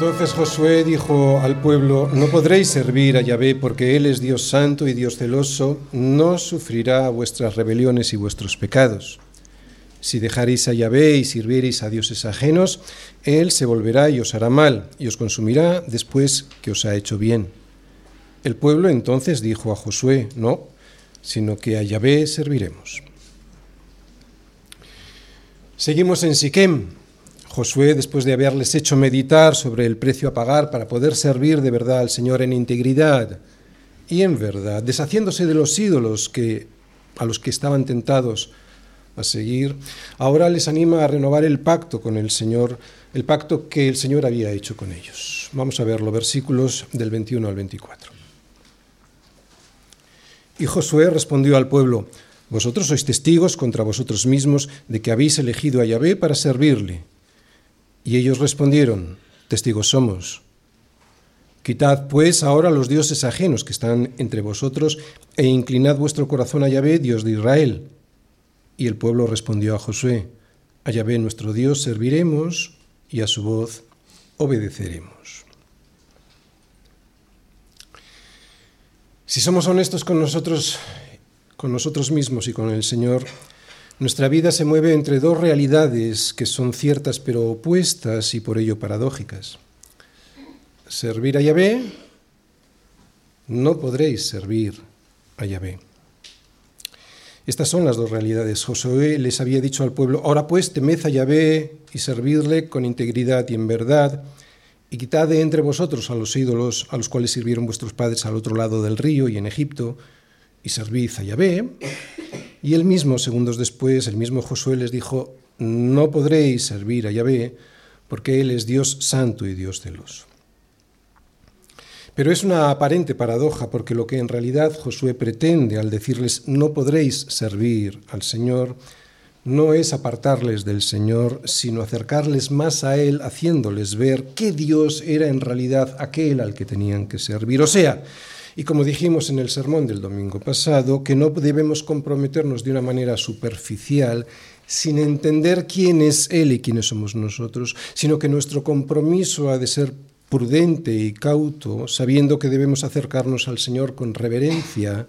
Entonces Josué dijo al pueblo, no podréis servir a Yahvé porque Él es Dios santo y Dios celoso, no sufrirá vuestras rebeliones y vuestros pecados. Si dejaréis a Yahvé y sirviereis a dioses ajenos, Él se volverá y os hará mal, y os consumirá después que os ha hecho bien. El pueblo entonces dijo a Josué, no, sino que a Yahvé serviremos. Seguimos en Siquem. Josué, después de haberles hecho meditar sobre el precio a pagar para poder servir de verdad al Señor en integridad y en verdad, deshaciéndose de los ídolos que, a los que estaban tentados a seguir, ahora les anima a renovar el pacto con el Señor, el pacto que el Señor había hecho con ellos. Vamos a verlo, versículos del 21 al 24. Y Josué respondió al pueblo, Vosotros sois testigos contra vosotros mismos de que habéis elegido a Yahvé para servirle. Y ellos respondieron, testigos somos. Quitad pues ahora los dioses ajenos que están entre vosotros e inclinad vuestro corazón a Yahvé, Dios de Israel. Y el pueblo respondió a Josué, a Yahvé nuestro Dios serviremos y a su voz obedeceremos. Si somos honestos con nosotros, con nosotros mismos y con el Señor, nuestra vida se mueve entre dos realidades que son ciertas pero opuestas y por ello paradójicas. Servir a Yahvé, no podréis servir a Yahvé. Estas son las dos realidades. Josué les había dicho al pueblo, ahora pues temed a Yahvé y servidle con integridad y en verdad, y quitad de entre vosotros a los ídolos a los cuales sirvieron vuestros padres al otro lado del río y en Egipto, y servid a Yahvé. Y él mismo, segundos después, el mismo Josué les dijo, no podréis servir a Yahvé, porque Él es Dios santo y Dios celoso. Pero es una aparente paradoja, porque lo que en realidad Josué pretende al decirles no podréis servir al Señor, no es apartarles del Señor, sino acercarles más a Él, haciéndoles ver qué Dios era en realidad aquel al que tenían que servir. O sea, y como dijimos en el sermón del domingo pasado, que no debemos comprometernos de una manera superficial sin entender quién es Él y quiénes somos nosotros, sino que nuestro compromiso ha de ser prudente y cauto, sabiendo que debemos acercarnos al Señor con reverencia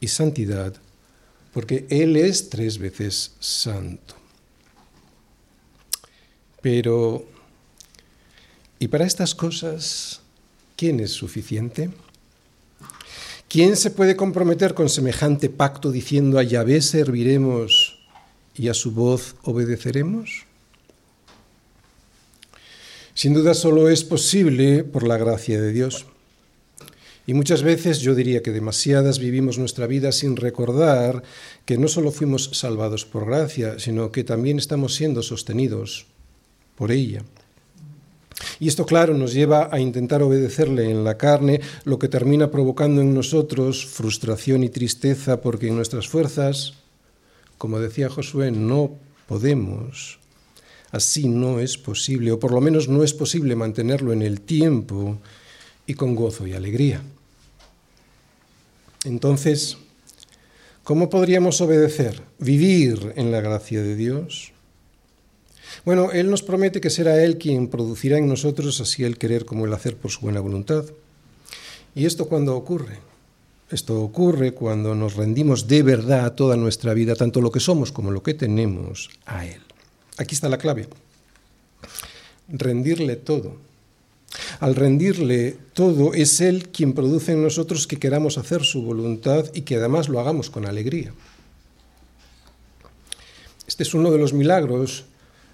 y santidad, porque Él es tres veces santo. Pero, ¿y para estas cosas quién es suficiente? ¿Quién se puede comprometer con semejante pacto diciendo a Yahvé serviremos y a su voz obedeceremos? Sin duda solo es posible por la gracia de Dios. Y muchas veces, yo diría que demasiadas, vivimos nuestra vida sin recordar que no solo fuimos salvados por gracia, sino que también estamos siendo sostenidos por ella. Y esto, claro, nos lleva a intentar obedecerle en la carne, lo que termina provocando en nosotros frustración y tristeza, porque en nuestras fuerzas, como decía Josué, no podemos. Así no es posible, o por lo menos no es posible mantenerlo en el tiempo y con gozo y alegría. Entonces, ¿cómo podríamos obedecer? Vivir en la gracia de Dios bueno, Él nos promete que será Él quien producirá en nosotros así el querer como el hacer por su buena voluntad. ¿Y esto cuándo ocurre? Esto ocurre cuando nos rendimos de verdad toda nuestra vida, tanto lo que somos como lo que tenemos, a Él. Aquí está la clave. Rendirle todo. Al rendirle todo es Él quien produce en nosotros que queramos hacer su voluntad y que además lo hagamos con alegría. Este es uno de los milagros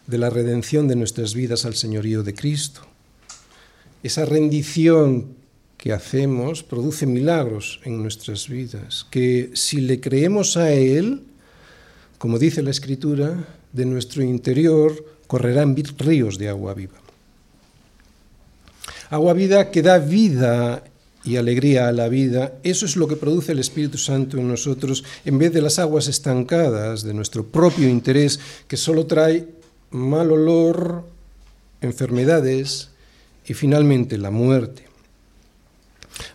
de la redención de nuestras vidas al señorío de Cristo. Esa rendición que hacemos produce milagros en nuestras vidas, que si le creemos a Él, como dice la Escritura, de nuestro interior correrán ríos de agua viva. Agua vida que da vida y alegría a la vida, eso es lo que produce el Espíritu Santo en nosotros, en vez de las aguas estancadas de nuestro propio interés, que solo trae mal olor, enfermedades y finalmente la muerte.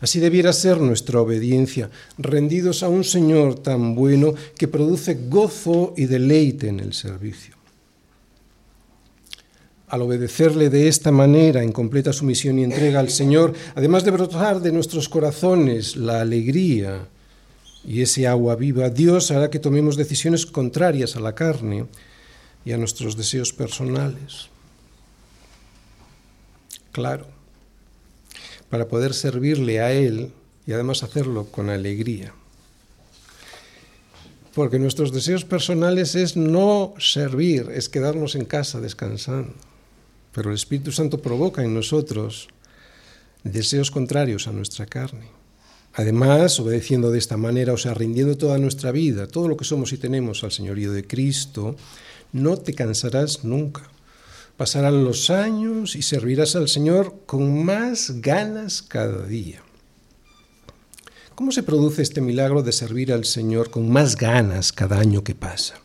Así debiera ser nuestra obediencia, rendidos a un Señor tan bueno que produce gozo y deleite en el servicio. Al obedecerle de esta manera, en completa sumisión y entrega al Señor, además de brotar de nuestros corazones la alegría y ese agua viva, Dios hará que tomemos decisiones contrarias a la carne y a nuestros deseos personales. Claro para poder servirle a Él y además hacerlo con alegría. Porque nuestros deseos personales es no servir, es quedarnos en casa descansando. Pero el Espíritu Santo provoca en nosotros deseos contrarios a nuestra carne. Además, obedeciendo de esta manera, o sea, rindiendo toda nuestra vida, todo lo que somos y tenemos al señorío de Cristo, no te cansarás nunca. Pasarán los años y servirás al Señor con más ganas cada día. ¿Cómo se produce este milagro de servir al Señor con más ganas cada año que pasa?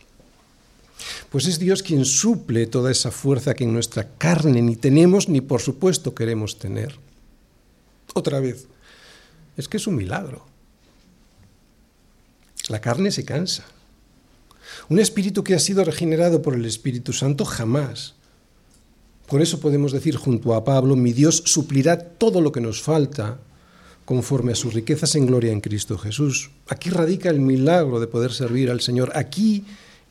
Pues es Dios quien suple toda esa fuerza que en nuestra carne ni tenemos ni por supuesto queremos tener. Otra vez, es que es un milagro. La carne se cansa. Un espíritu que ha sido regenerado por el Espíritu Santo jamás por eso podemos decir junto a Pablo, mi Dios suplirá todo lo que nos falta conforme a sus riquezas en gloria en Cristo Jesús. Aquí radica el milagro de poder servir al Señor. Aquí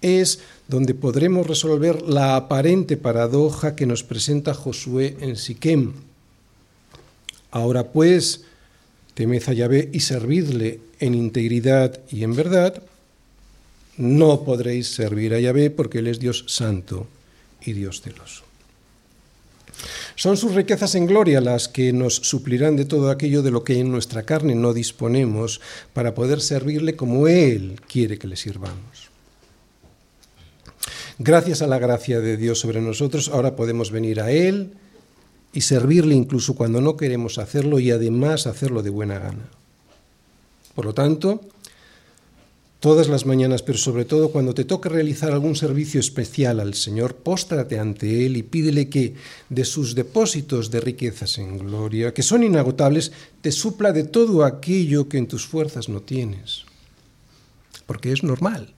es donde podremos resolver la aparente paradoja que nos presenta Josué en Siquem. Ahora pues, temed a Yahvé y servidle en integridad y en verdad, no podréis servir a Yahvé porque Él es Dios santo y Dios celoso. Son sus riquezas en gloria las que nos suplirán de todo aquello de lo que en nuestra carne no disponemos para poder servirle como Él quiere que le sirvamos. Gracias a la gracia de Dios sobre nosotros, ahora podemos venir a Él y servirle incluso cuando no queremos hacerlo y además hacerlo de buena gana. Por lo tanto, todas las mañanas, pero sobre todo cuando te toque realizar algún servicio especial al Señor, póstrate ante Él y pídele que de sus depósitos de riquezas en gloria, que son inagotables, te supla de todo aquello que en tus fuerzas no tienes. Porque es normal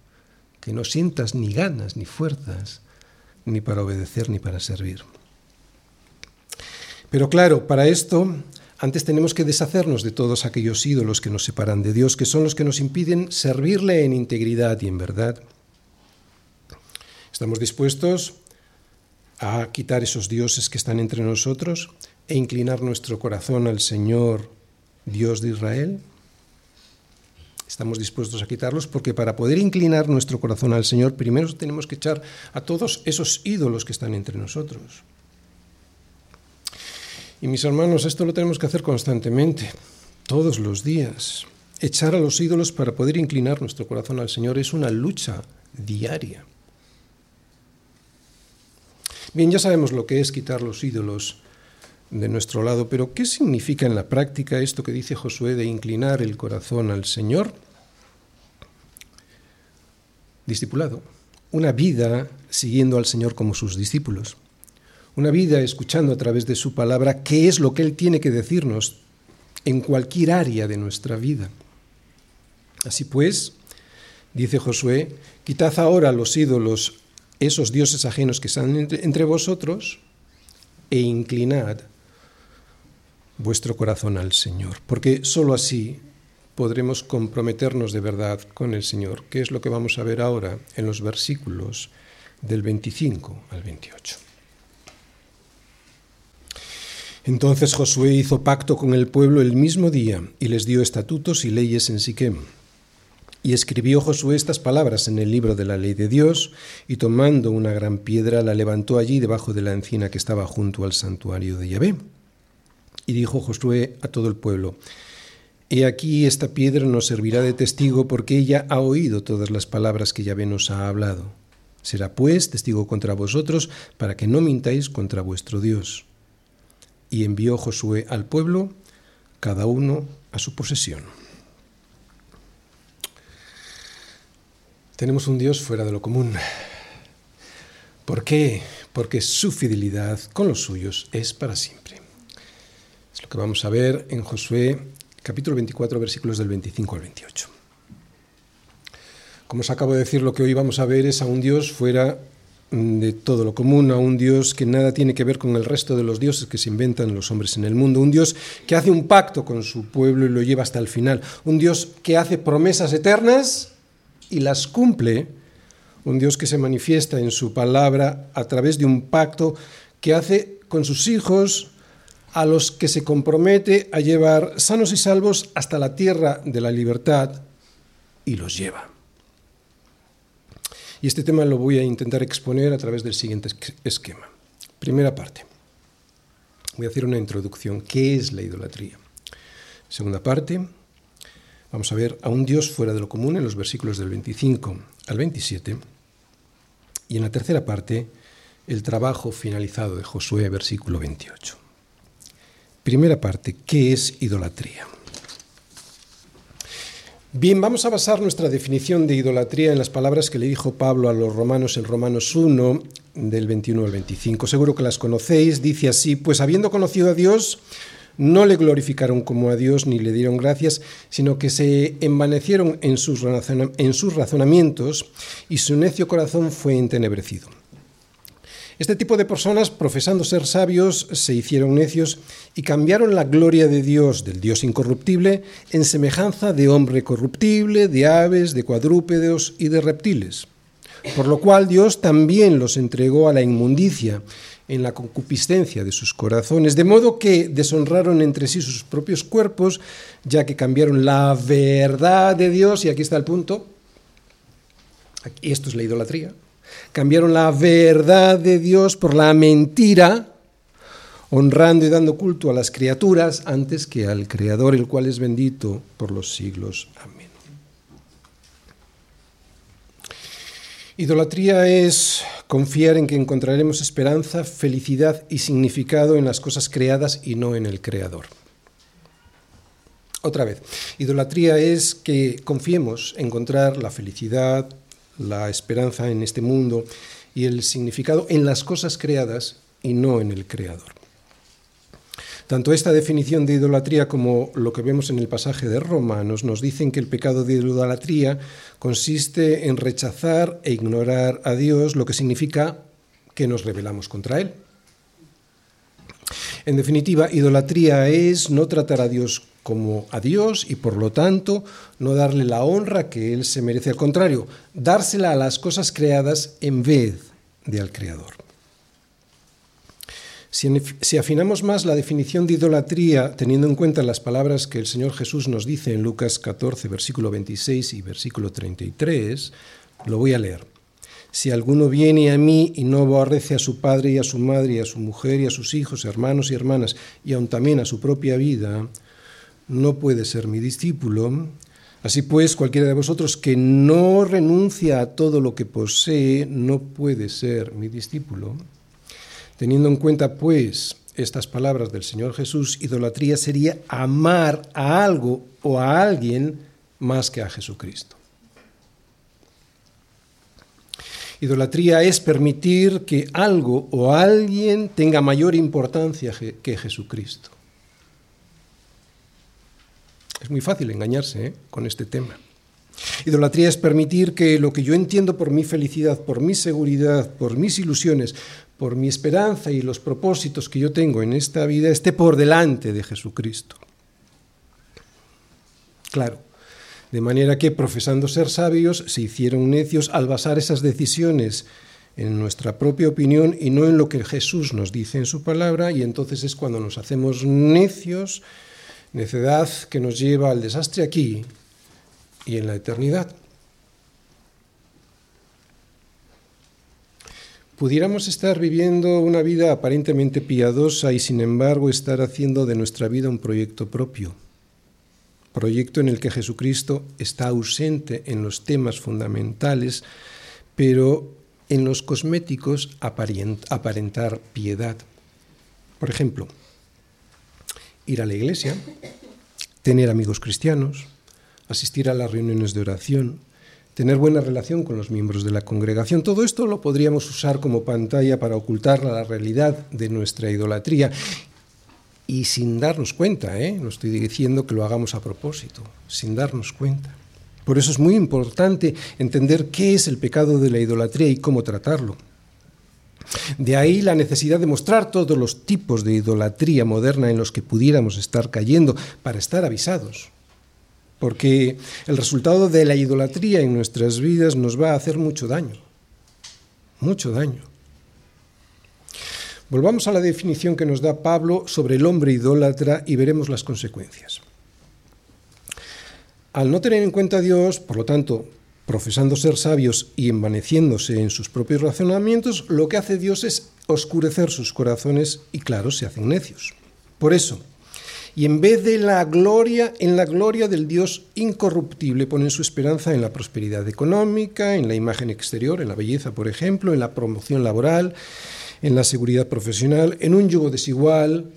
que no sientas ni ganas ni fuerzas, ni para obedecer ni para servir. Pero claro, para esto antes tenemos que deshacernos de todos aquellos ídolos que nos separan de Dios, que son los que nos impiden servirle en integridad y en verdad. ¿Estamos dispuestos a quitar esos dioses que están entre nosotros e inclinar nuestro corazón al Señor, Dios de Israel? Estamos dispuestos a quitarlos porque para poder inclinar nuestro corazón al Señor, primero tenemos que echar a todos esos ídolos que están entre nosotros. Y mis hermanos, esto lo tenemos que hacer constantemente, todos los días. Echar a los ídolos para poder inclinar nuestro corazón al Señor es una lucha diaria. Bien, ya sabemos lo que es quitar los ídolos de nuestro lado, pero ¿qué significa en la práctica esto que dice Josué de inclinar el corazón al Señor? Discipulado, una vida siguiendo al Señor como sus discípulos una vida escuchando a través de su palabra qué es lo que Él tiene que decirnos en cualquier área de nuestra vida. Así pues, dice Josué, quitad ahora los ídolos, esos dioses ajenos que están entre vosotros, e inclinad vuestro corazón al Señor, porque sólo así podremos comprometernos de verdad con el Señor, que es lo que vamos a ver ahora en los versículos del 25 al 28. Entonces Josué hizo pacto con el pueblo el mismo día y les dio estatutos y leyes en Siquem. Y escribió Josué estas palabras en el libro de la ley de Dios, y tomando una gran piedra la levantó allí debajo de la encina que estaba junto al santuario de Yahvé. Y dijo Josué a todo el pueblo, He aquí esta piedra nos servirá de testigo porque ella ha oído todas las palabras que Yahvé nos ha hablado. Será pues testigo contra vosotros para que no mintáis contra vuestro Dios y envió Josué al pueblo, cada uno a su posesión. Tenemos un Dios fuera de lo común. ¿Por qué? Porque su fidelidad con los suyos es para siempre. Es lo que vamos a ver en Josué capítulo 24, versículos del 25 al 28. Como os acabo de decir, lo que hoy vamos a ver es a un Dios fuera de todo lo común, a un Dios que nada tiene que ver con el resto de los dioses que se inventan los hombres en el mundo, un Dios que hace un pacto con su pueblo y lo lleva hasta el final, un Dios que hace promesas eternas y las cumple, un Dios que se manifiesta en su palabra a través de un pacto que hace con sus hijos a los que se compromete a llevar sanos y salvos hasta la tierra de la libertad y los lleva. Y este tema lo voy a intentar exponer a través del siguiente esquema. Primera parte. Voy a hacer una introducción. ¿Qué es la idolatría? Segunda parte. Vamos a ver a un Dios fuera de lo común en los versículos del 25 al 27. Y en la tercera parte, el trabajo finalizado de Josué, versículo 28. Primera parte, ¿qué es idolatría? Bien, vamos a basar nuestra definición de idolatría en las palabras que le dijo Pablo a los romanos en Romanos 1, del 21 al 25. Seguro que las conocéis. Dice así, pues habiendo conocido a Dios, no le glorificaron como a Dios ni le dieron gracias, sino que se envanecieron en sus, en sus razonamientos y su necio corazón fue entenebrecido. Este tipo de personas, profesando ser sabios, se hicieron necios y cambiaron la gloria de Dios, del Dios incorruptible, en semejanza de hombre corruptible, de aves, de cuadrúpedos y de reptiles. Por lo cual Dios también los entregó a la inmundicia en la concupiscencia de sus corazones, de modo que deshonraron entre sí sus propios cuerpos, ya que cambiaron la verdad de Dios, y aquí está el punto, y esto es la idolatría, Cambiaron la verdad de Dios por la mentira, honrando y dando culto a las criaturas antes que al Creador, el cual es bendito por los siglos. Amén. Idolatría es confiar en que encontraremos esperanza, felicidad y significado en las cosas creadas y no en el Creador. Otra vez, idolatría es que confiemos en encontrar la felicidad, la esperanza en este mundo y el significado en las cosas creadas y no en el Creador. Tanto esta definición de idolatría como lo que vemos en el pasaje de Romanos nos dicen que el pecado de idolatría consiste en rechazar e ignorar a Dios, lo que significa que nos rebelamos contra Él. En definitiva, idolatría es no tratar a Dios como a Dios y por lo tanto no darle la honra que Él se merece. Al contrario, dársela a las cosas creadas en vez de al Creador. Si, afinamos más la definición de idolatría, teniendo en cuenta las palabras que el Señor Jesús nos dice en Lucas 14, versículo 26 y versículo 33, lo voy a leer. Si alguno viene a mí y no aborrece a su padre y a su madre y a su mujer y a sus hijos, hermanos y hermanas, y aun también a su propia vida, no puede ser mi discípulo. Así pues, cualquiera de vosotros que no renuncia a todo lo que posee, no puede ser mi discípulo. Teniendo en cuenta, pues, estas palabras del Señor Jesús, idolatría sería amar a algo o a alguien más que a Jesucristo. Idolatría es permitir que algo o alguien tenga mayor importancia que Jesucristo. Es muy fácil engañarse ¿eh? con este tema. Idolatría es permitir que lo que yo entiendo por mi felicidad, por mi seguridad, por mis ilusiones, por mi esperanza y los propósitos que yo tengo en esta vida esté por delante de Jesucristo. Claro, de manera que profesando ser sabios se hicieron necios al basar esas decisiones en nuestra propia opinión y no en lo que Jesús nos dice en su palabra y entonces es cuando nos hacemos necios necedad que nos lleva al desastre aquí y en la eternidad. Pudiéramos estar viviendo una vida aparentemente piadosa y sin embargo estar haciendo de nuestra vida un proyecto propio, proyecto en el que Jesucristo está ausente en los temas fundamentales, pero en los cosméticos aparentar piedad. Por ejemplo, ir a la iglesia, tener amigos cristianos, asistir a las reuniones de oración, tener buena relación con los miembros de la congregación. Todo esto lo podríamos usar como pantalla para ocultar la realidad de nuestra idolatría. Y sin darnos cuenta, ¿eh? no estoy diciendo que lo hagamos a propósito, sin darnos cuenta. Por eso es muy importante entender qué es el pecado de la idolatría y cómo tratarlo. De ahí la necesidad de mostrar todos los tipos de idolatría moderna en los que pudiéramos estar cayendo para estar avisados. Porque el resultado de la idolatría en nuestras vidas nos va a hacer mucho daño. Mucho daño. Volvamos a la definición que nos da Pablo sobre el hombre idólatra y veremos las consecuencias. Al no tener en cuenta a Dios, por lo tanto, profesando ser sabios y envaneciéndose en sus propios razonamientos, lo que hace Dios es oscurecer sus corazones y claro, se hacen necios. Por eso, y en vez de la gloria, en la gloria del Dios incorruptible, ponen su esperanza en la prosperidad económica, en la imagen exterior, en la belleza, por ejemplo, en la promoción laboral, en la seguridad profesional, en un yugo desigual,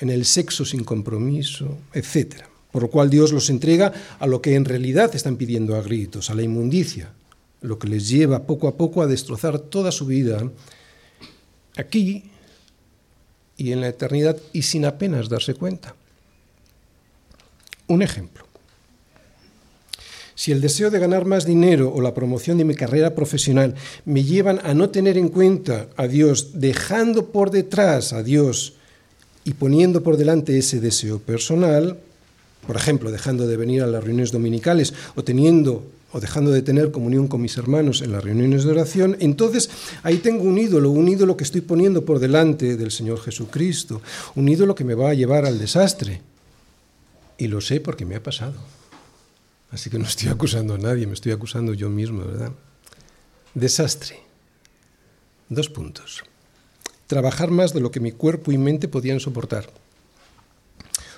en el sexo sin compromiso, etc por lo cual Dios los entrega a lo que en realidad están pidiendo a gritos, a la inmundicia, lo que les lleva poco a poco a destrozar toda su vida aquí y en la eternidad y sin apenas darse cuenta. Un ejemplo. Si el deseo de ganar más dinero o la promoción de mi carrera profesional me llevan a no tener en cuenta a Dios, dejando por detrás a Dios y poniendo por delante ese deseo personal, por ejemplo, dejando de venir a las reuniones dominicales o teniendo o dejando de tener comunión con mis hermanos en las reuniones de oración, entonces ahí tengo un ídolo, un ídolo que estoy poniendo por delante del Señor Jesucristo, un ídolo que me va a llevar al desastre. Y lo sé porque me ha pasado. Así que no estoy acusando a nadie, me estoy acusando yo mismo, ¿verdad? Desastre. Dos puntos. Trabajar más de lo que mi cuerpo y mente podían soportar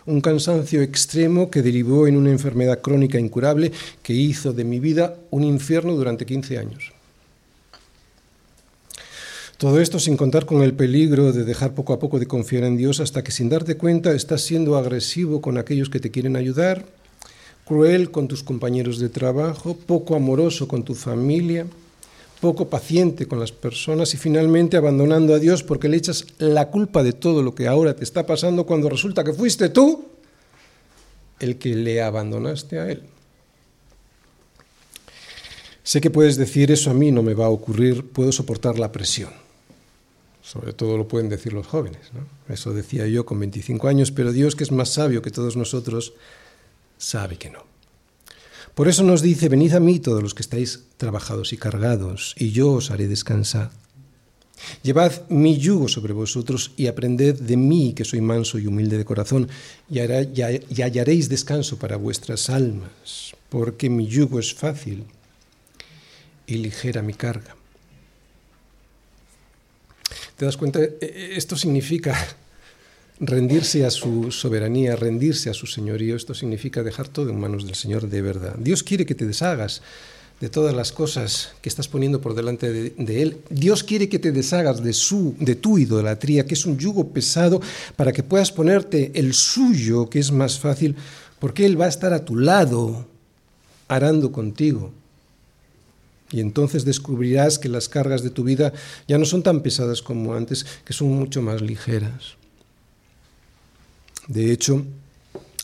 un cansancio extremo que derivó en una enfermedad crónica incurable que hizo de mi vida un infierno durante 15 años. Todo esto sin contar con el peligro de dejar poco a poco de confiar en Dios hasta que sin darte cuenta estás siendo agresivo con aquellos que te quieren ayudar, cruel con tus compañeros de trabajo, poco amoroso con tu familia, poco paciente con las personas y finalmente abandonando a Dios porque le echas la culpa de todo lo que ahora te está pasando cuando resulta que fuiste tú el que le abandonaste a Él. Sé que puedes decir eso a mí no me va a ocurrir, puedo soportar la presión. Sobre todo lo pueden decir los jóvenes. Eso decía yo con 25 años, pero Dios, que es más sabio que todos nosotros, sabe que no. Por eso nos dice, venid a mí todos los que estáis trabajados y cargados, y yo os haré descansar. Llevad mi yugo sobre vosotros y aprended de mí, que soy manso y humilde de corazón, y, hallaréis descanso para vuestras almas, porque mi yugo es fácil y ligera mi carga. ¿Te das cuenta? E, e, esto significa rendirse a su soberanía, rendirse a su señorío, esto significa dejar todo en manos del Señor de verdad. Dios quiere que te deshagas de todas las cosas que estás poniendo por delante de, Él. Dios quiere que te deshagas de, su, de tu idolatría, que es un yugo pesado, para que puedas ponerte el suyo, que es más fácil, porque Él va a estar a tu lado, arando contigo. Y entonces descubrirás que las cargas de tu vida ya no son tan pesadas como antes, que son mucho más ligeras. De hecho,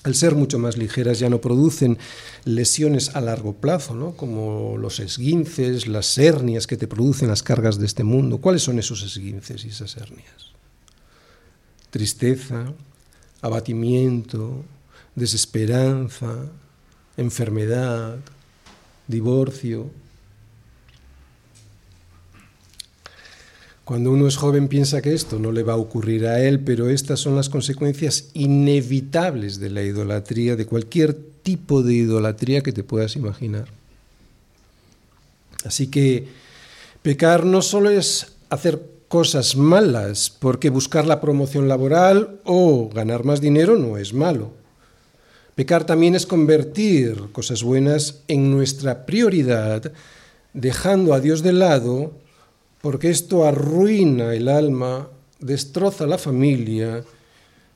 al ser mucho más ligeras ya no producen lesiones a largo plazo, ¿no? como los esguinces, las hernias que te producen las cargas de este mundo. ¿Cuáles son esos esguinces y esas hernias? Tristeza, abatimiento, desesperanza, enfermedad, divorcio, Cuando uno es joven piensa que esto no le va a ocurrir a él, pero estas son las consecuencias inevitables de la idolatría, de cualquier tipo de idolatría que te puedas imaginar. Así que pecar no solo es hacer cosas malas, porque buscar la promoción laboral o ganar más dinero no es malo. Pecar también es convertir cosas buenas en nuestra prioridad, dejando a Dios de lado porque esto arruina el alma, destroza la familia,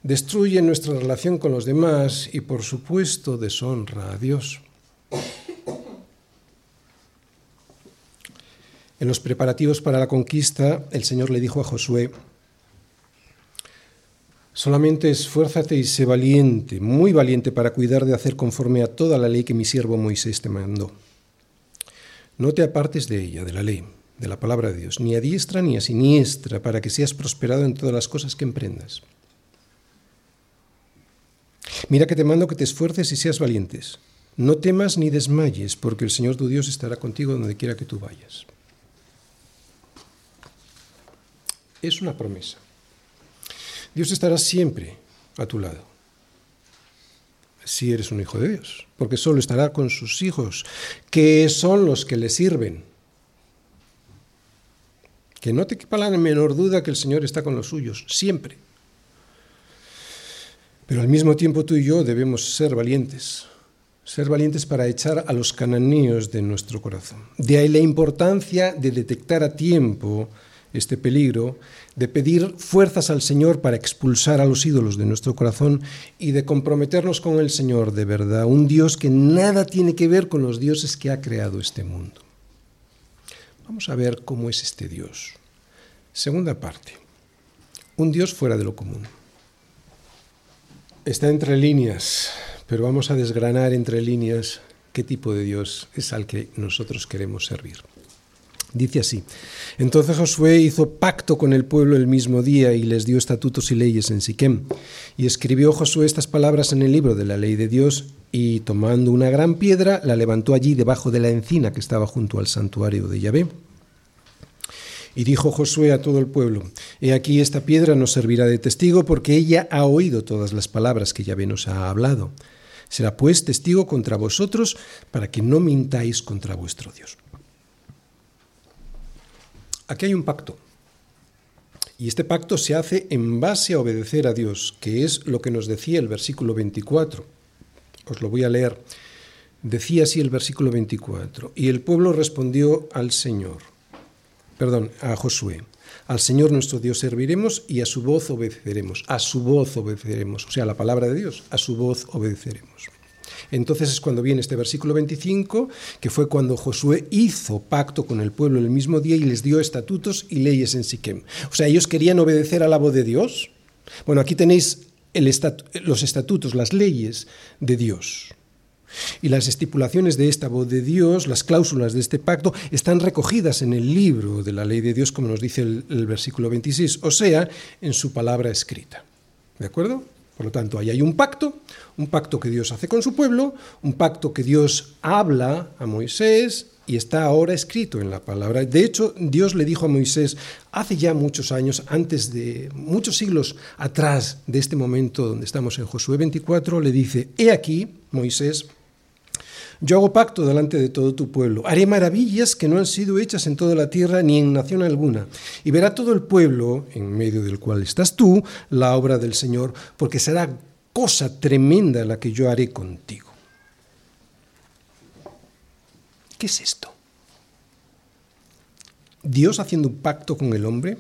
destruye nuestra relación con los demás y por supuesto deshonra a Dios. En los preparativos para la conquista, el Señor le dijo a Josué, Solamente esfuérzate y sé valiente, muy valiente para cuidar de hacer conforme a toda la ley que mi siervo Moisés te mandó. No te apartes de ella, de la ley, de la palabra de Dios, ni a diestra ni a siniestra, para que seas prosperado en todas las cosas que emprendas. Mira que te mando que te esfuerces y seas valientes. No temas ni desmayes, porque el Señor tu Dios estará contigo donde quiera que tú vayas. Es una promesa. Dios estará siempre a tu lado, si eres un hijo de Dios, porque solo estará con sus hijos, que son los que le sirven. Que no te quepa la menor duda que el Señor está con los suyos, siempre. Pero al mismo tiempo tú y yo debemos ser valientes, ser valientes para echar a los cananeos de nuestro corazón. De ahí la importancia de detectar a tiempo este peligro, de pedir fuerzas al Señor para expulsar a los ídolos de nuestro corazón y de comprometernos con el Señor de verdad, un Dios que nada tiene que ver con los dioses que ha creado este mundo. Vamos a ver cómo es este Dios. Segunda parte, un Dios fuera de lo común. Está entre líneas, pero vamos a desgranar entre líneas qué tipo de Dios es al que nosotros queremos servir. Dice así, entonces Josué hizo pacto con el pueblo el mismo día y les dio estatutos y leyes en Siquem. Y escribió Josué estas palabras en el libro de la ley de Dios y tomando una gran piedra la levantó allí debajo de la encina que estaba junto al santuario de Yahvé. Y dijo Josué a todo el pueblo, He aquí esta piedra nos servirá de testigo porque ella ha oído todas las palabras que Yahvé nos ha hablado. Será pues testigo contra vosotros para que no mintáis contra vuestro Dios. Aquí hay un pacto. Y este pacto se hace en base a obedecer a Dios, que es lo que nos decía el versículo 24. Os lo voy a leer. Decía así el versículo 24. Y el pueblo respondió al Señor, perdón, a Josué. Al Señor nuestro Dios serviremos y a su voz obedeceremos. A su voz obedeceremos. O sea, la palabra de Dios. A su voz obedeceremos. Entonces es cuando viene este versículo 25, que fue cuando Josué hizo pacto con el pueblo el mismo día y les dio estatutos y leyes en Siquem. O sea, ellos querían obedecer a la voz de Dios. Bueno, aquí tenéis los estatutos, las leyes de Dios. Y las estipulaciones de esta voz de Dios, las cláusulas de este pacto, están recogidas en el libro de la ley de Dios, como nos dice el, el versículo 26, o sea, en su palabra escrita. ¿De acuerdo? Por lo tanto, ahí hay un pacto, un pacto que Dios hace con su pueblo, un pacto que Dios habla a Moisés y está ahora escrito en la palabra. De hecho, Dios le dijo a Moisés hace ya muchos años, antes de muchos siglos atrás de este momento donde estamos en Josué 24, le dice, he aquí, Moisés, yo hago pacto delante de todo tu pueblo. Haré maravillas que no han sido hechas en toda la tierra ni en nación alguna. Y verá todo el pueblo, en medio del cual estás tú, la obra del Señor, porque será cosa tremenda la que yo haré contigo. ¿Qué es esto? ¿Dios haciendo un pacto con el hombre?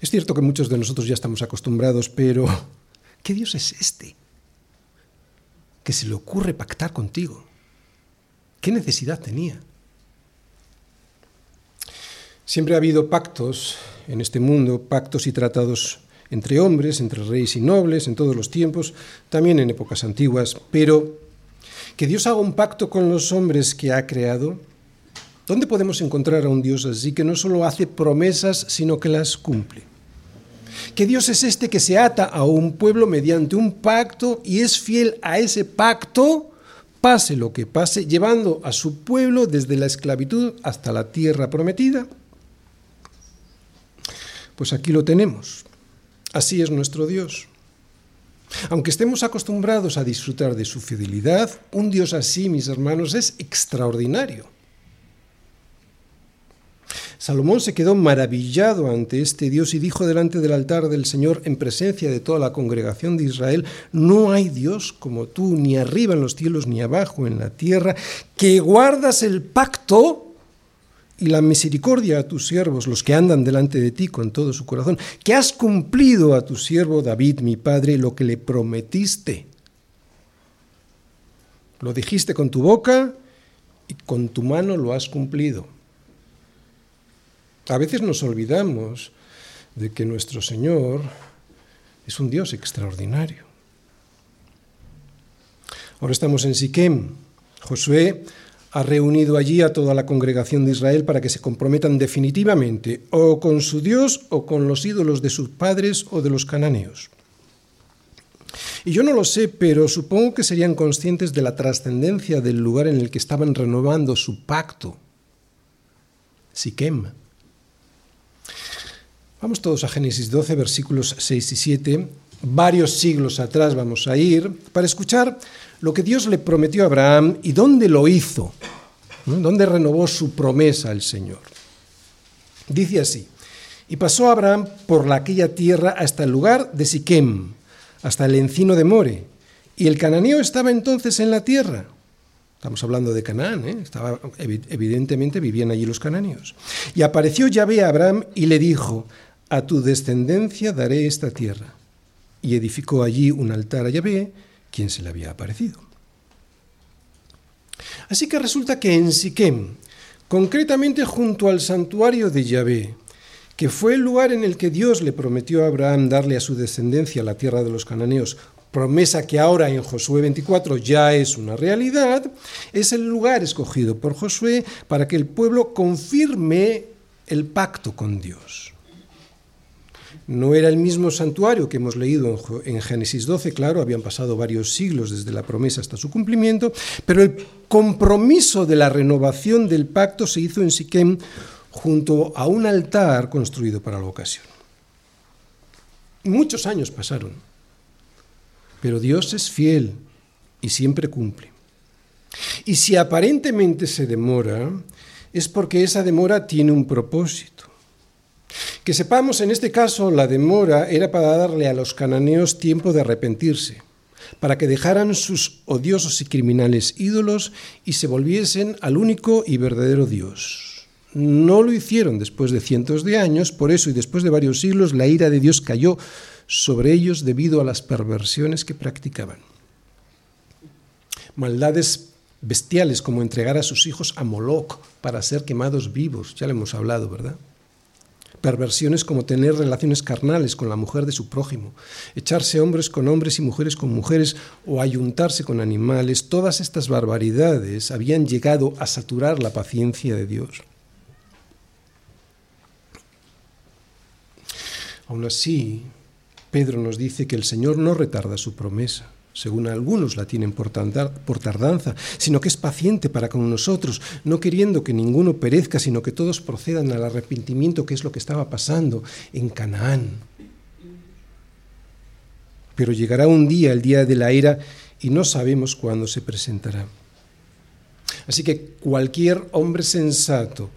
Es cierto que muchos de nosotros ya estamos acostumbrados, pero ¿qué Dios es este? Que se le ocurre pactar contigo. ¿Qué necesidad tenía? Siempre ha habido pactos en este mundo, pactos y tratados entre hombres, entre reyes y nobles, en todos los tiempos, también en épocas antiguas, pero que Dios haga un pacto con los hombres que ha creado, ¿dónde podemos encontrar a un Dios así que no solo hace promesas, sino que las cumple? Que Dios es este que se ata a un pueblo mediante un pacto y es fiel a ese pacto, pase lo que pase, llevando a su pueblo desde la esclavitud hasta la tierra prometida. Pues aquí lo tenemos. Así es nuestro Dios. Aunque estemos acostumbrados a disfrutar de su fidelidad, un Dios así, mis hermanos, es extraordinario. Salomón se quedó maravillado ante este Dios y dijo delante del altar del Señor, en presencia de toda la congregación de Israel, no hay Dios como tú, ni arriba en los cielos, ni abajo en la tierra, que guardas el pacto y la misericordia a tus siervos, los que andan delante de ti con todo su corazón, que has cumplido a tu siervo David, mi padre, lo que le prometiste. Lo dijiste con tu boca y con tu mano lo has cumplido. A veces nos olvidamos de que nuestro Señor es un Dios extraordinario. Ahora estamos en Siquem. Josué ha reunido allí a toda la congregación de Israel para que se comprometan definitivamente o con su Dios o con los ídolos de sus padres o de los cananeos. Y yo no lo sé, pero supongo que serían conscientes de la trascendencia del lugar en el que estaban renovando su pacto. Siquem. Vamos todos a Génesis 12, versículos 6 y 7. Varios siglos atrás vamos a ir para escuchar lo que Dios le prometió a Abraham y dónde lo hizo, dónde renovó su promesa al Señor. Dice así, y pasó Abraham por aquella tierra hasta el lugar de Siquem, hasta el encino de More, y el cananeo estaba entonces en la tierra. Estamos hablando de Canaán, ¿eh? Estaba, evidentemente vivían allí los cananeos. Y apareció Yahvé a Abraham y le dijo, a tu descendencia daré esta tierra. Y edificó allí un altar a Yahvé, quien se le había aparecido. Así que resulta que en Siquem, concretamente junto al santuario de Yahvé, que fue el lugar en el que Dios le prometió a Abraham darle a su descendencia la tierra de los cananeos, promesa que ahora en Josué 24 ya es una realidad, es el lugar escogido por Josué para que el pueblo confirme el pacto con Dios. No era el mismo santuario que hemos leído en Génesis 12, claro, habían pasado varios siglos desde la promesa hasta su cumplimiento, pero el compromiso de la renovación del pacto se hizo en Siquem junto a un altar construido para la ocasión. Muchos años pasaron, pero Dios es fiel y siempre cumple. Y si aparentemente se demora, es porque esa demora tiene un propósito. Que sepamos, en este caso, la demora era para darle a los cananeos tiempo de arrepentirse, para que dejaran sus odiosos y criminales ídolos y se volviesen al único y verdadero Dios. No lo hicieron después de cientos de años, por eso y después de varios siglos la ira de Dios cayó sobre ellos debido a las perversiones que practicaban. Maldades bestiales como entregar a sus hijos a Moloch para ser quemados vivos, ya lo hemos hablado, ¿verdad? Perversiones como tener relaciones carnales con la mujer de su prójimo, echarse hombres con hombres y mujeres con mujeres o ayuntarse con animales, todas estas barbaridades habían llegado a saturar la paciencia de Dios. Aún así, Pedro nos dice que el Señor no retarda su promesa según algunos la tienen por, tardanza, sino que es paciente para con nosotros, no queriendo que ninguno perezca, sino que todos procedan al arrepentimiento, que es lo que estaba pasando en Canaán. Pero llegará un día, el día de la ira, y no sabemos cuándo se presentará. Así que cualquier hombre sensato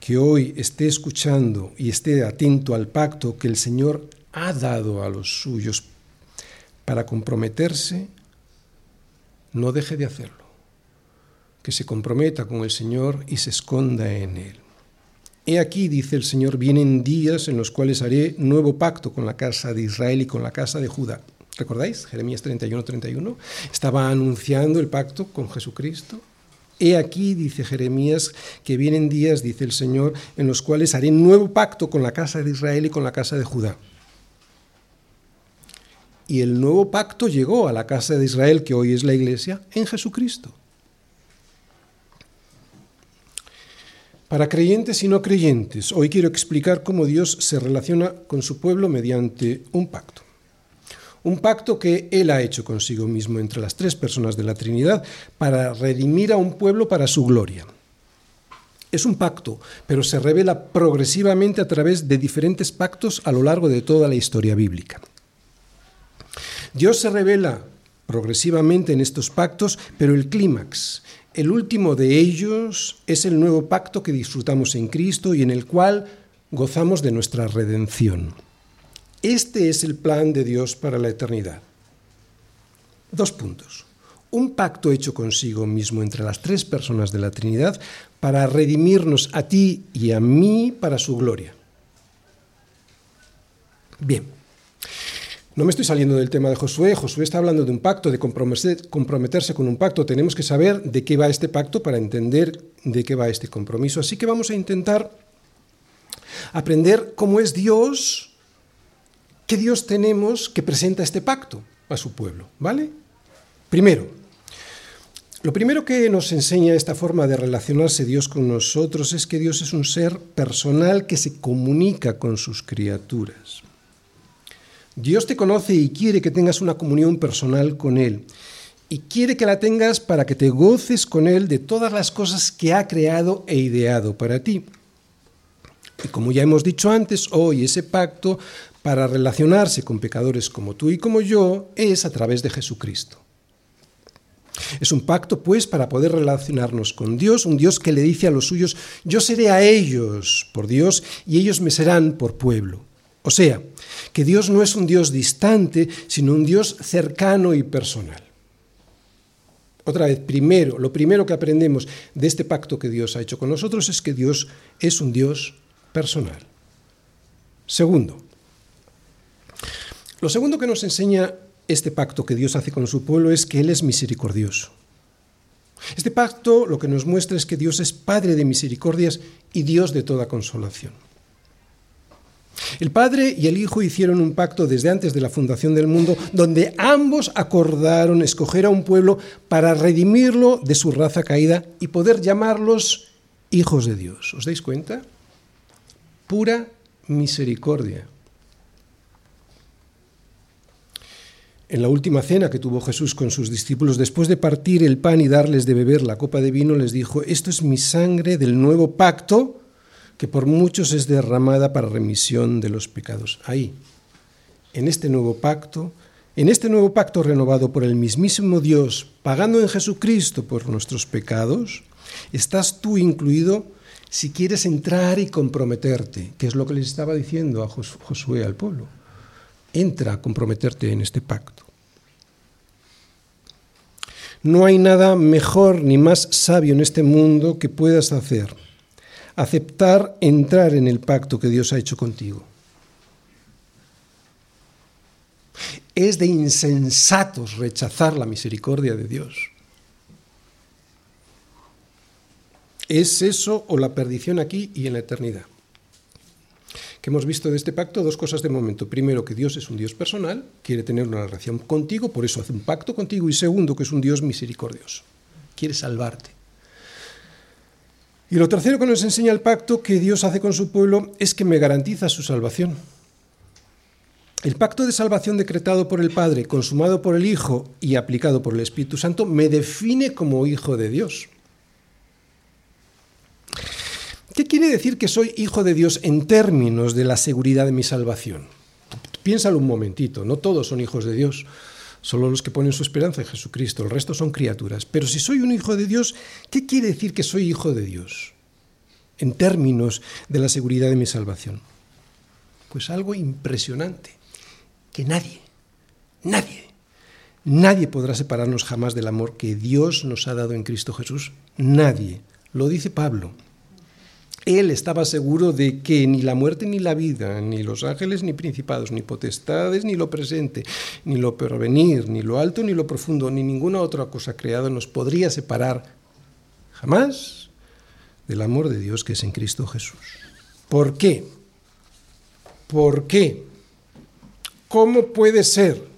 que hoy esté escuchando y esté atento al pacto que el Señor ha dado a los suyos para comprometerse, no deje de hacerlo. Que se comprometa con el Señor y se esconda en Él. He aquí, dice el Señor, vienen días en los cuales haré nuevo pacto con la casa de Israel y con la casa de Judá. ¿Recordáis? Jeremías 31, 31. Estaba anunciando el pacto con Jesucristo. He aquí, dice Jeremías, que vienen días, dice el Señor, en los cuales haré nuevo pacto con la casa de Israel y con la casa de Judá y el nuevo pacto llegó a la casa de Israel, que hoy es la iglesia, en Jesucristo. Para creyentes y no creyentes, hoy quiero explicar cómo Dios se relaciona con su pueblo mediante un pacto. Un pacto que Él ha hecho consigo mismo entre las tres personas de la Trinidad para redimir a un pueblo para su gloria. Es un pacto, pero se revela progresivamente a través de diferentes pactos a lo largo de toda la historia bíblica. Dios se revela progresivamente en estos pactos, pero el clímax, el último de ellos, es el nuevo pacto que disfrutamos en Cristo y en el cual gozamos de nuestra redención. Este es el plan de Dios para la eternidad. Dos puntos. Un pacto hecho consigo mismo entre las tres personas de la Trinidad para redimirnos a ti y a mí para su gloria. Bien, no me estoy saliendo del tema de Josué. Josué está hablando de un pacto, de comprometerse con un pacto. Tenemos que saber de qué va este pacto para entender de qué va este compromiso. Así que vamos a intentar aprender cómo es Dios ¿qué Dios tenemos que presenta este pacto a su pueblo? ¿Vale? Primero, lo primero que nos enseña esta forma de relacionarse Dios con nosotros es que Dios es un ser personal que se comunica con sus criaturas. Dios te conoce y quiere que tengas una comunión personal con Él. Y quiere que la tengas para que te goces con Él de todas las cosas que ha creado e ideado para ti. Y como ya hemos dicho antes, hoy ese pacto para relacionarse con pecadores como tú y como yo es a través de Jesucristo. Es un pacto, pues, para poder relacionarnos con Dios, un Dios que le dice a los suyos, yo seré a ellos por Dios y ellos me serán por pueblo. O sea, que Dios no es un Dios distante, sino un Dios cercano y personal. Otra vez, primero, lo primero que aprendemos de este pacto que Dios ha hecho con nosotros es que Dios es un Dios personal. Segundo, lo segundo que nos enseña este pacto que Dios hace con su pueblo es que Él es misericordioso. Este pacto lo que nos muestra es que Dios es Padre de misericordias y Dios de toda consolación. El Padre y el Hijo hicieron un pacto desde antes de la fundación del mundo, donde ambos acordaron escoger a un pueblo para redimirlo de su raza caída y poder llamarlos hijos de Dios. ¿Os dais cuenta? Pura misericordia. En la última cena que tuvo Jesús con sus discípulos, después de partir el pan y darles de beber la copa de vino, les dijo, esto es mi sangre del nuevo pacto que por muchos es derramada para remisión de los pecados. Ahí, en este nuevo pacto, en este nuevo pacto renovado por el mismísimo Dios, pagando en Jesucristo por nuestros pecados, estás tú incluido si quieres entrar y comprometerte, que es lo que les estaba diciendo a Josué al pueblo. Entra a comprometerte en este pacto. No hay nada mejor ni más sabio en este mundo que puedas hacer. Aceptar entrar en el pacto que Dios ha hecho contigo. Es de insensatos rechazar la misericordia de Dios. Es eso o la perdición aquí y en la eternidad que hemos visto de este pacto dos cosas de momento. Primero, que Dios es un Dios personal, quiere tener una relación contigo, por eso hace un pacto contigo. Y segundo, que es un Dios misericordioso, quiere salvarte. Y lo tercero que nos enseña el pacto que Dios hace con su pueblo es que me garantiza su salvación. El pacto de salvación decretado por el Padre, consumado por el Hijo y aplicado por el Espíritu Santo me define como hijo de Dios. ¿Qué quiere decir que soy hijo de Dios en términos de la seguridad de mi salvación? Piénsalo un momentito, no todos son hijos de Dios, solo los que ponen su esperanza en Jesucristo, el resto son criaturas. Pero si soy un hijo de Dios, ¿qué quiere decir que soy hijo de Dios en términos de la seguridad de mi salvación? Pues algo impresionante, que nadie, nadie, nadie podrá separarnos jamás del amor que Dios nos ha dado en Cristo Jesús. Nadie. Lo dice Pablo. Él estaba seguro de que ni la muerte ni la vida, ni los ángeles ni principados, ni potestades, ni lo presente, ni lo porvenir, ni lo alto ni lo profundo, ni ninguna otra cosa creada nos podría separar jamás del amor de Dios que es en Cristo Jesús. ¿Por qué? ¿Por qué? ¿Cómo puede ser?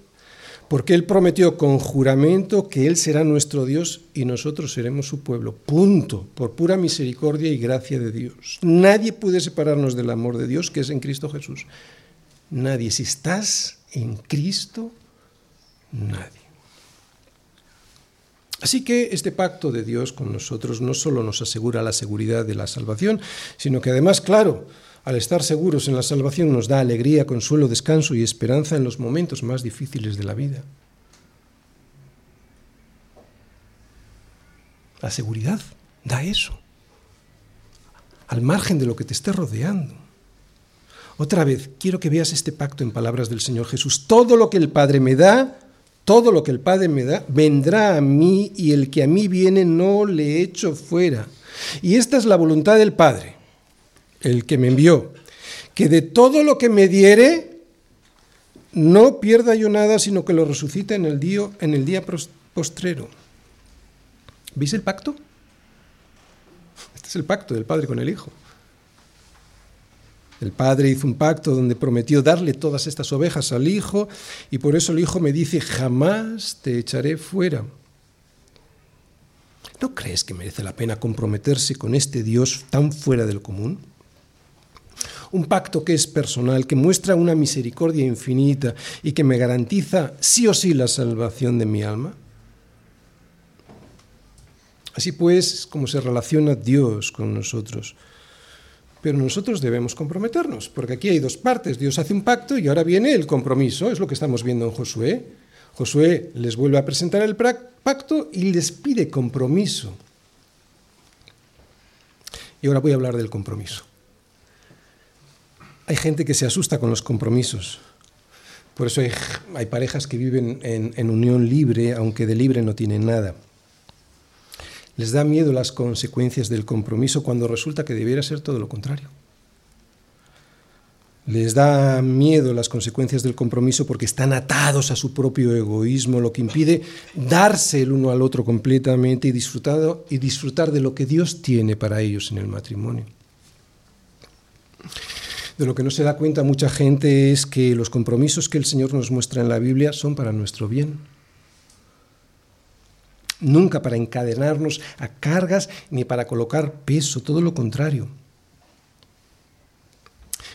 Porque Él prometió con juramento que Él será nuestro Dios y nosotros seremos su pueblo. Punto, por pura misericordia y gracia de Dios. Nadie puede separarnos del amor de Dios que es en Cristo Jesús. Nadie. Si estás en Cristo, nadie. Así que este pacto de Dios con nosotros no solo nos asegura la seguridad de la salvación, sino que además, claro, al estar seguros en la salvación nos da alegría, consuelo, descanso y esperanza en los momentos más difíciles de la vida. La seguridad da eso, al margen de lo que te esté rodeando. Otra vez, quiero que veas este pacto en palabras del Señor Jesús. Todo lo que el Padre me da, todo lo que el Padre me da, vendrá a mí y el que a mí viene no le echo fuera. Y esta es la voluntad del Padre el que me envió, que de todo lo que me diere, no pierda yo nada, sino que lo resucite en el día, en el día postrero. ¿Veis el pacto? Este es el pacto del Padre con el Hijo. El padre hizo un pacto donde prometió darle todas estas ovejas al hijo y por eso el hijo me dice, jamás te echaré fuera. ¿No crees que merece la pena comprometerse con este Dios tan fuera del común? Un pacto que es personal, que muestra una misericordia infinita y que me garantiza sí o sí la salvación de mi alma. Así pues, como se relaciona Dios con nosotros. Pero nosotros debemos comprometernos, porque aquí hay dos partes. Dios hace un pacto y ahora viene el compromiso, es lo que estamos viendo en Josué. Josué les vuelve a presentar el pacto y les pide compromiso. Y ahora voy a hablar del compromiso. Hay gente que se asusta con los compromisos. Por eso hay, parejas que viven en unión libre, aunque de libre no tienen nada. Les da miedo las consecuencias del compromiso cuando resulta que debiera ser todo lo contrario. Les da miedo las consecuencias del compromiso porque están atados a su propio egoísmo, lo que impide darse el uno al otro completamente y y disfrutar de lo que Dios tiene para ellos en el matrimonio. De lo que no se da cuenta mucha gente es que los compromisos que el Señor nos muestra en la Biblia son para nuestro bien nunca para encadenarnos a cargas ni para colocar peso, todo lo contrario.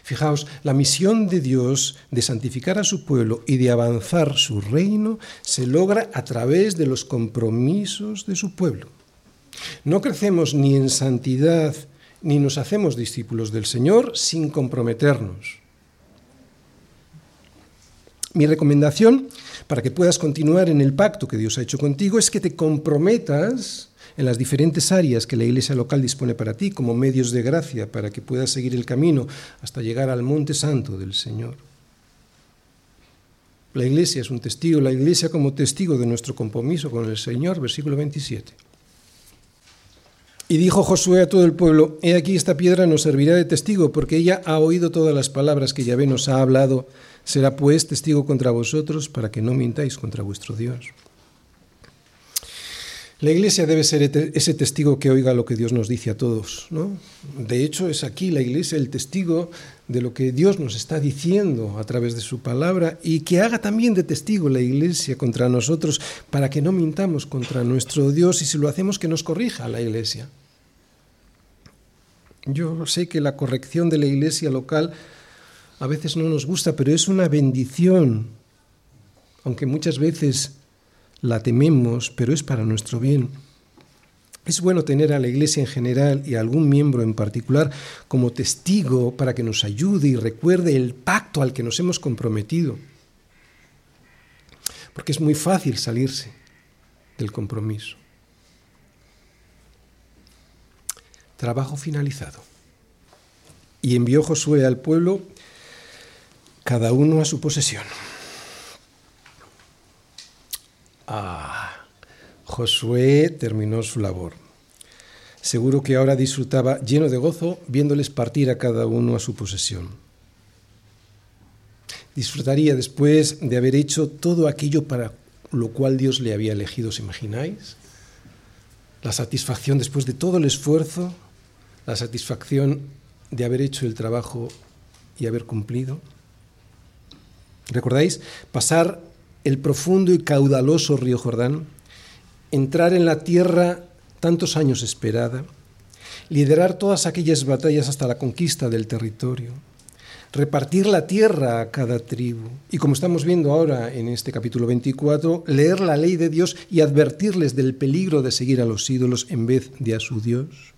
Fijaos, la misión de Dios de santificar a su pueblo y de avanzar su reino se logra a través de los compromisos de su pueblo. No crecemos ni en santidad ni nos hacemos discípulos del Señor sin comprometernos. Mi recomendación para que puedas continuar en el pacto que Dios ha hecho contigo es que te comprometas en las diferentes áreas que la iglesia local dispone para ti como medios de gracia para que puedas seguir el camino hasta llegar al monte santo del Señor. La iglesia es un testigo, la iglesia como testigo de nuestro compromiso con el Señor, versículo 27. Y dijo Josué a todo el pueblo, He aquí esta piedra nos servirá de testigo, porque ella ha oído todas las palabras que Yahvé nos ha hablado Será pues testigo contra vosotros para que no mintáis contra vuestro Dios. La iglesia debe ser ese testigo que oiga lo que Dios nos dice a todos. ¿no? De hecho, es aquí la iglesia el testigo de lo que Dios nos está diciendo a través de su palabra y que haga también de testigo la iglesia contra nosotros para que no mintamos contra nuestro Dios y si lo hacemos que nos corrija la iglesia. Yo sé que la corrección de la iglesia local a veces no nos gusta, pero es una bendición, aunque muchas veces la tememos, pero es para nuestro bien. Es bueno tener a la Iglesia en general y a algún miembro en particular como testigo para que nos ayude y recuerde el pacto al que nos hemos comprometido. Porque es muy fácil salirse del compromiso. Trabajo finalizado. Y envió Josué al pueblo cada uno a su posesión. Ah, Josué terminó su labor. Seguro que ahora disfrutaba lleno de gozo viéndoles partir a cada uno a su posesión. Disfrutaría después de haber hecho todo aquello para lo cual Dios le había elegido, ¿os imagináis? La satisfacción después de todo el esfuerzo, la satisfacción de haber hecho el trabajo y haber cumplido. ¿Recordáis? Pasar el profundo y caudaloso río Jordán, entrar en la tierra tantos años esperada, liderar todas aquellas batallas hasta la conquista del territorio, repartir la tierra a cada tribu y como estamos viendo ahora en este capítulo 24, leer la ley de Dios y advertirles del peligro de seguir a los ídolos en vez de a su Dios.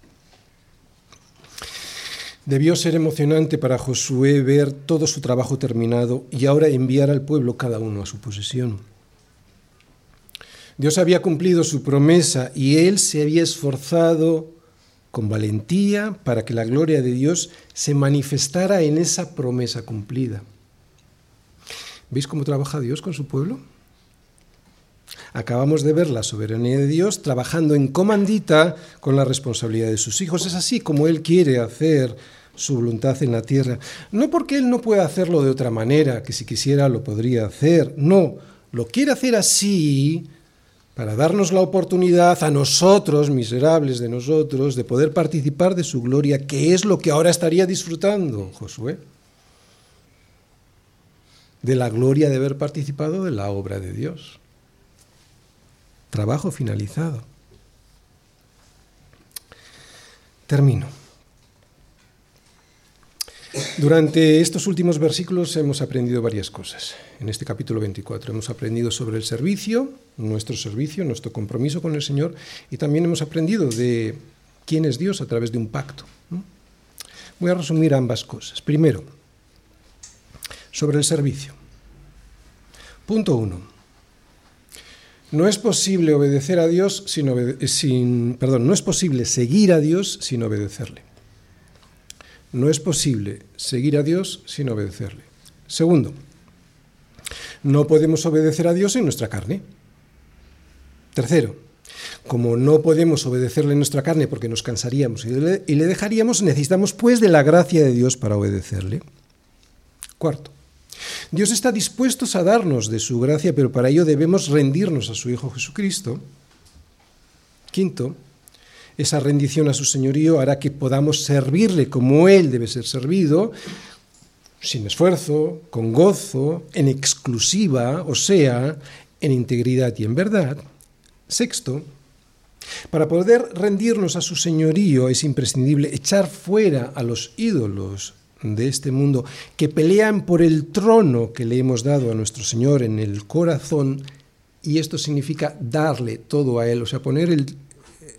Debió ser emocionante para Josué ver todo su trabajo terminado y ahora enviar al pueblo cada uno a su posesión. Dios había cumplido su promesa y él se había esforzado con valentía para que la gloria de Dios se manifestara en esa promesa cumplida. ¿Veis cómo trabaja Dios con su pueblo? Acabamos de ver la soberanía de Dios trabajando en comandita con la responsabilidad de sus hijos. Es así como Él quiere hacer su voluntad en la tierra. No porque Él no pueda hacerlo de otra manera, que si quisiera lo podría hacer. No, lo quiere hacer así para darnos la oportunidad a nosotros, miserables de nosotros, de poder participar de su gloria, que es lo que ahora estaría disfrutando Josué. De la gloria de haber participado de la obra de Dios. Trabajo finalizado. Termino. Durante estos últimos versículos hemos aprendido varias cosas. En este capítulo 24 hemos aprendido sobre el servicio, nuestro servicio, nuestro compromiso con el Señor, y también hemos aprendido de quién es Dios a través de un pacto. Voy a resumir ambas cosas. Primero, sobre el servicio. Punto uno. No es posible obedecer a Dios sin, sin perdón, no es posible seguir a Dios sin obedecerle. No es posible seguir a Dios sin obedecerle. Segundo, no podemos obedecer a Dios en nuestra carne. Tercero, como no podemos obedecerle en nuestra carne porque nos cansaríamos y le, dejaríamos, necesitamos pues de la gracia de Dios para obedecerle. Cuarto, Dios está dispuesto a darnos de su gracia, pero para ello debemos rendirnos a su Hijo Jesucristo. Quinto, esa rendición a su señorío hará que podamos servirle como Él debe ser servido, sin esfuerzo, con gozo, en exclusiva, o sea, en integridad y en verdad. Sexto, para poder rendirnos a su señorío es imprescindible echar fuera a los ídolos de este mundo que pelean por el trono que le hemos dado a nuestro Señor en el corazón, y esto significa darle todo a Él, o sea, poner el,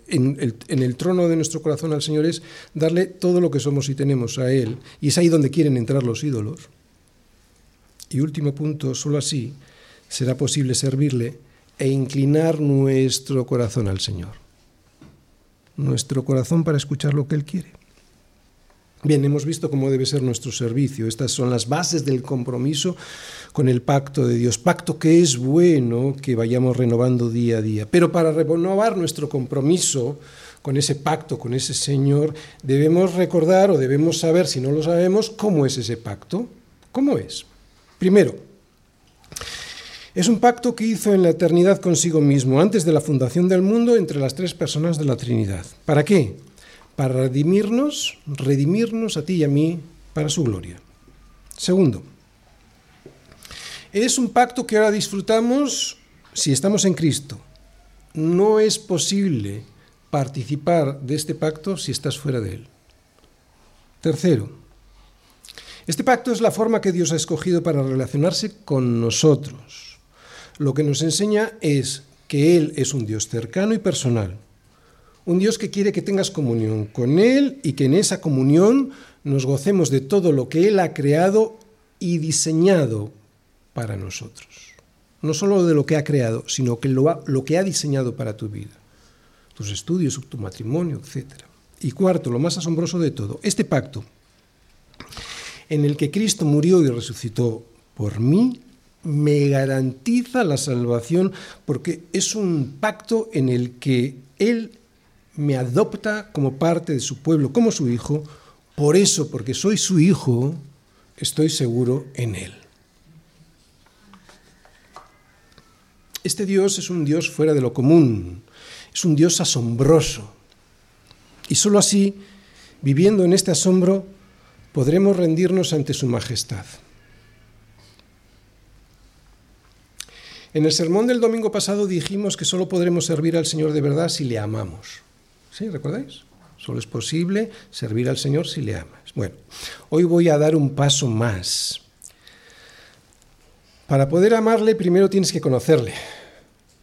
en el, trono de nuestro corazón al Señor es darle todo lo que somos y tenemos a Él. Y es ahí donde quieren entrar los ídolos. Y último punto, solo así será posible servirle e inclinar nuestro corazón al Señor. Nuestro corazón para escuchar lo que Él quiere. Bien, hemos visto cómo debe ser nuestro servicio. Estas son las bases del compromiso con el pacto de Dios. Pacto que es bueno que vayamos renovando día a día. Pero para renovar nuestro compromiso con ese pacto, con ese Señor, debemos recordar o debemos saber, si no lo sabemos, cómo es ese pacto. ¿Cómo es? Primero, es un pacto que hizo en la eternidad consigo mismo, antes de la fundación del mundo, entre las tres personas de la Trinidad. ¿Para qué? Para redimirnos, redimirnos a ti y a mí para su gloria. Segundo, es un pacto que ahora disfrutamos si estamos en Cristo. No es posible participar de este pacto si estás fuera de él. Tercero, este pacto es la forma que Dios ha escogido para relacionarse con nosotros. Lo que nos enseña es que Él es un Dios cercano y personal, un Dios que quiere que tengas comunión con Él y que en esa comunión nos gocemos de todo lo que Él ha creado y diseñado para nosotros. No solo de lo que ha creado, sino que lo, lo que ha diseñado para tu vida, tus estudios, tu matrimonio, etc. Y cuarto, lo más asombroso de todo, este pacto en el que Cristo murió y resucitó por mí, me garantiza la salvación porque es un pacto en el que Él me adopta como parte de su pueblo, como su hijo, por eso, porque soy su hijo, estoy seguro en él. Este Dios es un Dios fuera de lo común, es un Dios asombroso. Y sólo así, viviendo en este asombro, podremos rendirnos ante su majestad. En el sermón del domingo pasado dijimos que solo podremos servir al Señor de verdad si le amamos. ¿Sí? ¿Recordáis? Solo es posible servir al Señor si le amas. Bueno, hoy voy a dar un paso más. Para poder amarle, primero tienes que conocerle.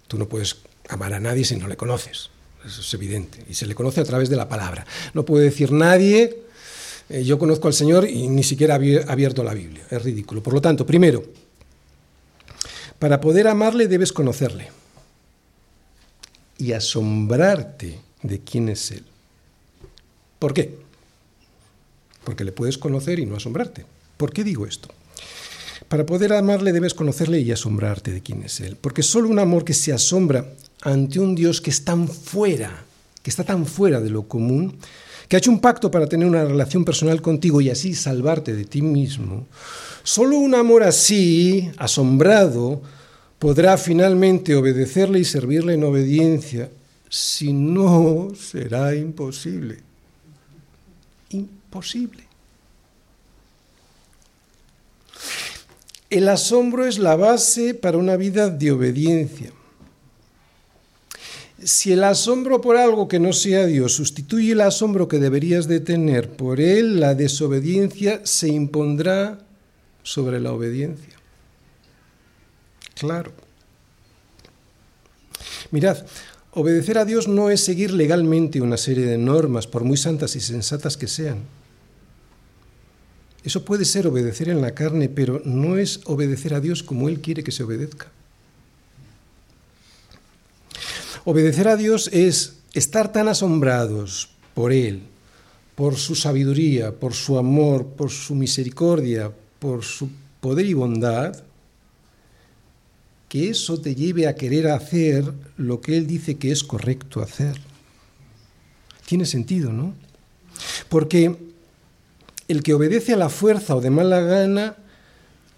Tú no puedes amar a nadie si no le conoces. Eso es evidente. Y se le conoce a través de la palabra. No puede decir nadie, eh, yo conozco al Señor y ni siquiera ha abierto la Biblia. Es ridículo. Por lo tanto, primero, para poder amarle debes conocerle y asombrarte de quién es Él. ¿Por qué? Porque le puedes conocer y no asombrarte. ¿Por qué digo esto? Para poder amarle debes conocerle y asombrarte de quién es Él. Porque solo un amor que se asombra ante un Dios que es tan fuera, que está tan fuera de lo común, que ha hecho un pacto para tener una relación personal contigo y así salvarte de ti mismo, solo un amor así, asombrado, podrá finalmente obedecerle y servirle en obediencia. Si no, será imposible. Imposible. El asombro es la base para una vida de obediencia. Si el asombro por algo que no sea Dios sustituye el asombro que deberías de tener por Él, la desobediencia se impondrá sobre la obediencia. Claro. Mirad, obedecer a Dios no es seguir legalmente una serie de normas, por muy santas y sensatas que sean. Eso puede ser obedecer en la carne, pero no es obedecer a Dios como Él quiere que se obedezca. Obedecer a Dios es estar tan asombrados por Él, por su sabiduría, por su amor, por su misericordia, por su poder y bondad, que eso te lleve a querer hacer lo que Él dice que es correcto hacer. Tiene sentido, ¿no? Porque el que obedece a la fuerza o de mala gana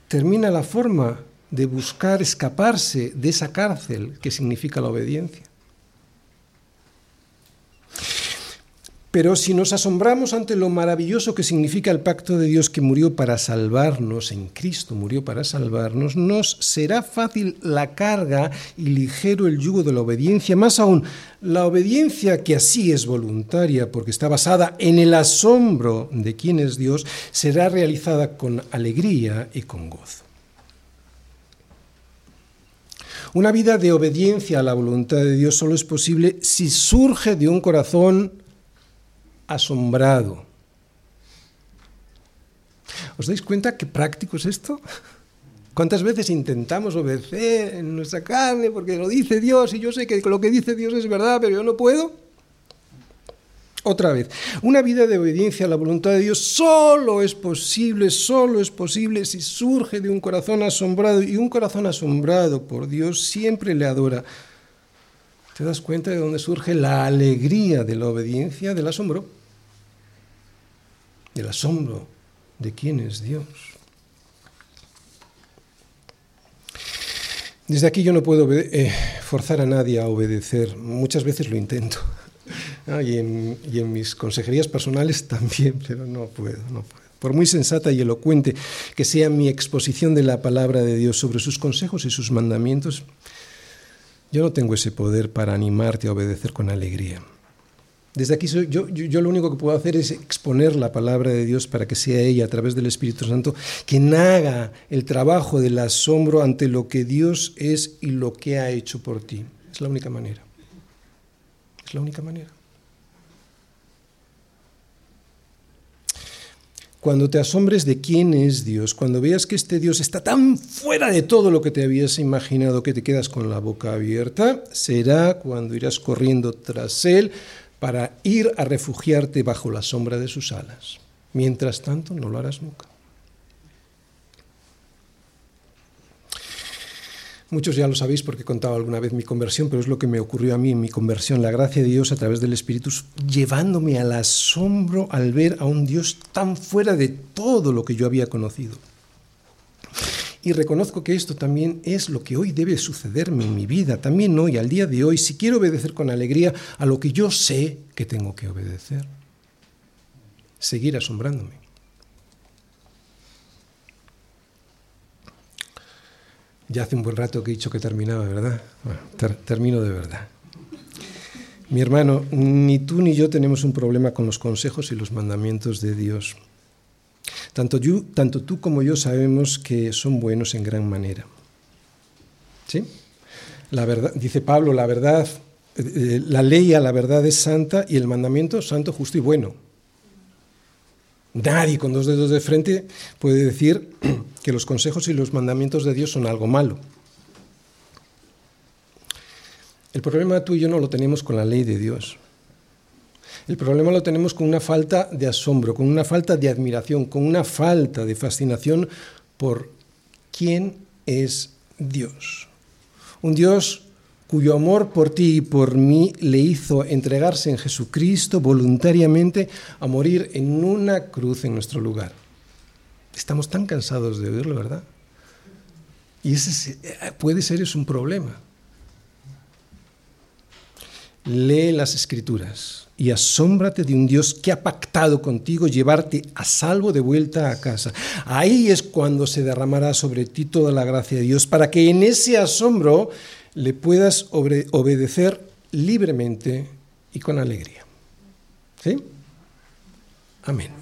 termina la forma de buscar escaparse de esa cárcel que significa la obediencia. Pero si nos asombramos ante lo maravilloso que significa el pacto de Dios que murió para salvarnos, en Cristo murió para salvarnos, nos será fácil la carga y ligero el yugo de la obediencia. Más aún, la obediencia que así es voluntaria porque está basada en el asombro de quién es Dios, será realizada con alegría y con gozo. Una vida de obediencia a la voluntad de Dios solo es posible si surge de un corazón asombrado. ¿Os dais cuenta qué práctico es esto? ¿Cuántas veces intentamos obedecer en nuestra carne porque lo dice Dios y yo sé que lo que dice Dios es verdad, pero yo no puedo? Otra vez, una vida de obediencia a la voluntad de Dios solo es posible, solo es posible si surge de un corazón asombrado y un corazón asombrado por Dios siempre le adora. ¿Te das cuenta de dónde surge la alegría de la obediencia, del asombro? Del asombro de quién es Dios. Desde aquí yo no puedo eh, forzar a nadie a obedecer. Muchas veces lo intento. y, en, y, en, mis consejerías personales también, pero no puedo, no puedo. Por muy sensata y elocuente que sea mi exposición de la palabra de Dios sobre sus consejos y sus mandamientos, yo no tengo ese poder para animarte a obedecer con alegría. Desde aquí yo, yo, yo, lo único que puedo hacer es exponer la palabra de Dios para que sea ella, a través del Espíritu Santo, quien haga el trabajo del asombro ante lo que Dios es y lo que ha hecho por ti. Es la única manera. Es la única manera. Cuando te asombres de quién es Dios, cuando veas que este Dios está tan fuera de todo lo que te habías imaginado que te quedas con la boca abierta, será cuando irás corriendo tras Él para ir a refugiarte bajo la sombra de sus alas. Mientras tanto, no lo harás nunca. Muchos ya lo sabéis porque he contado alguna vez mi conversión, pero es lo que me ocurrió a mí en mi conversión, la gracia de Dios a través del Espíritu, llevándome al asombro al ver a un Dios tan fuera de todo lo que yo había conocido. Y reconozco que esto también es lo que hoy debe sucederme en mi vida, también hoy, al día de hoy, si quiero obedecer con alegría a lo que yo sé que tengo que obedecer. Seguir asombrándome. Ya hace un buen rato que he dicho que terminaba, ¿verdad? Bueno, ter termino de verdad. Mi hermano, ni tú ni yo tenemos un problema con los consejos y los mandamientos de Dios. Tanto, tú como yo sabemos que son buenos en gran manera. ¿Sí? La verdad, dice Pablo, la verdad, eh, la ley a la verdad es santa y el mandamiento santo, justo y bueno. Nadie con dos dedos de frente puede decir que los consejos y los mandamientos de Dios son algo malo. El problema tú y yo no lo tenemos con la ley de Dios. El problema lo tenemos con una falta de asombro, con una falta de admiración, con una falta de fascinación por quién es Dios. Un Dios cuyo amor por ti y por mí le hizo entregarse en Jesucristo voluntariamente a morir en una cruz en nuestro lugar. Estamos tan cansados de oírlo, ¿verdad? Y ese puede ser es un problema. Lee las escrituras y asómbrate de un Dios que ha pactado contigo llevarte a salvo de vuelta a casa. Ahí es cuando se derramará sobre ti toda la gracia de Dios, para que en ese asombro le puedas obedecer libremente y con alegría. ¿Sí? Amén.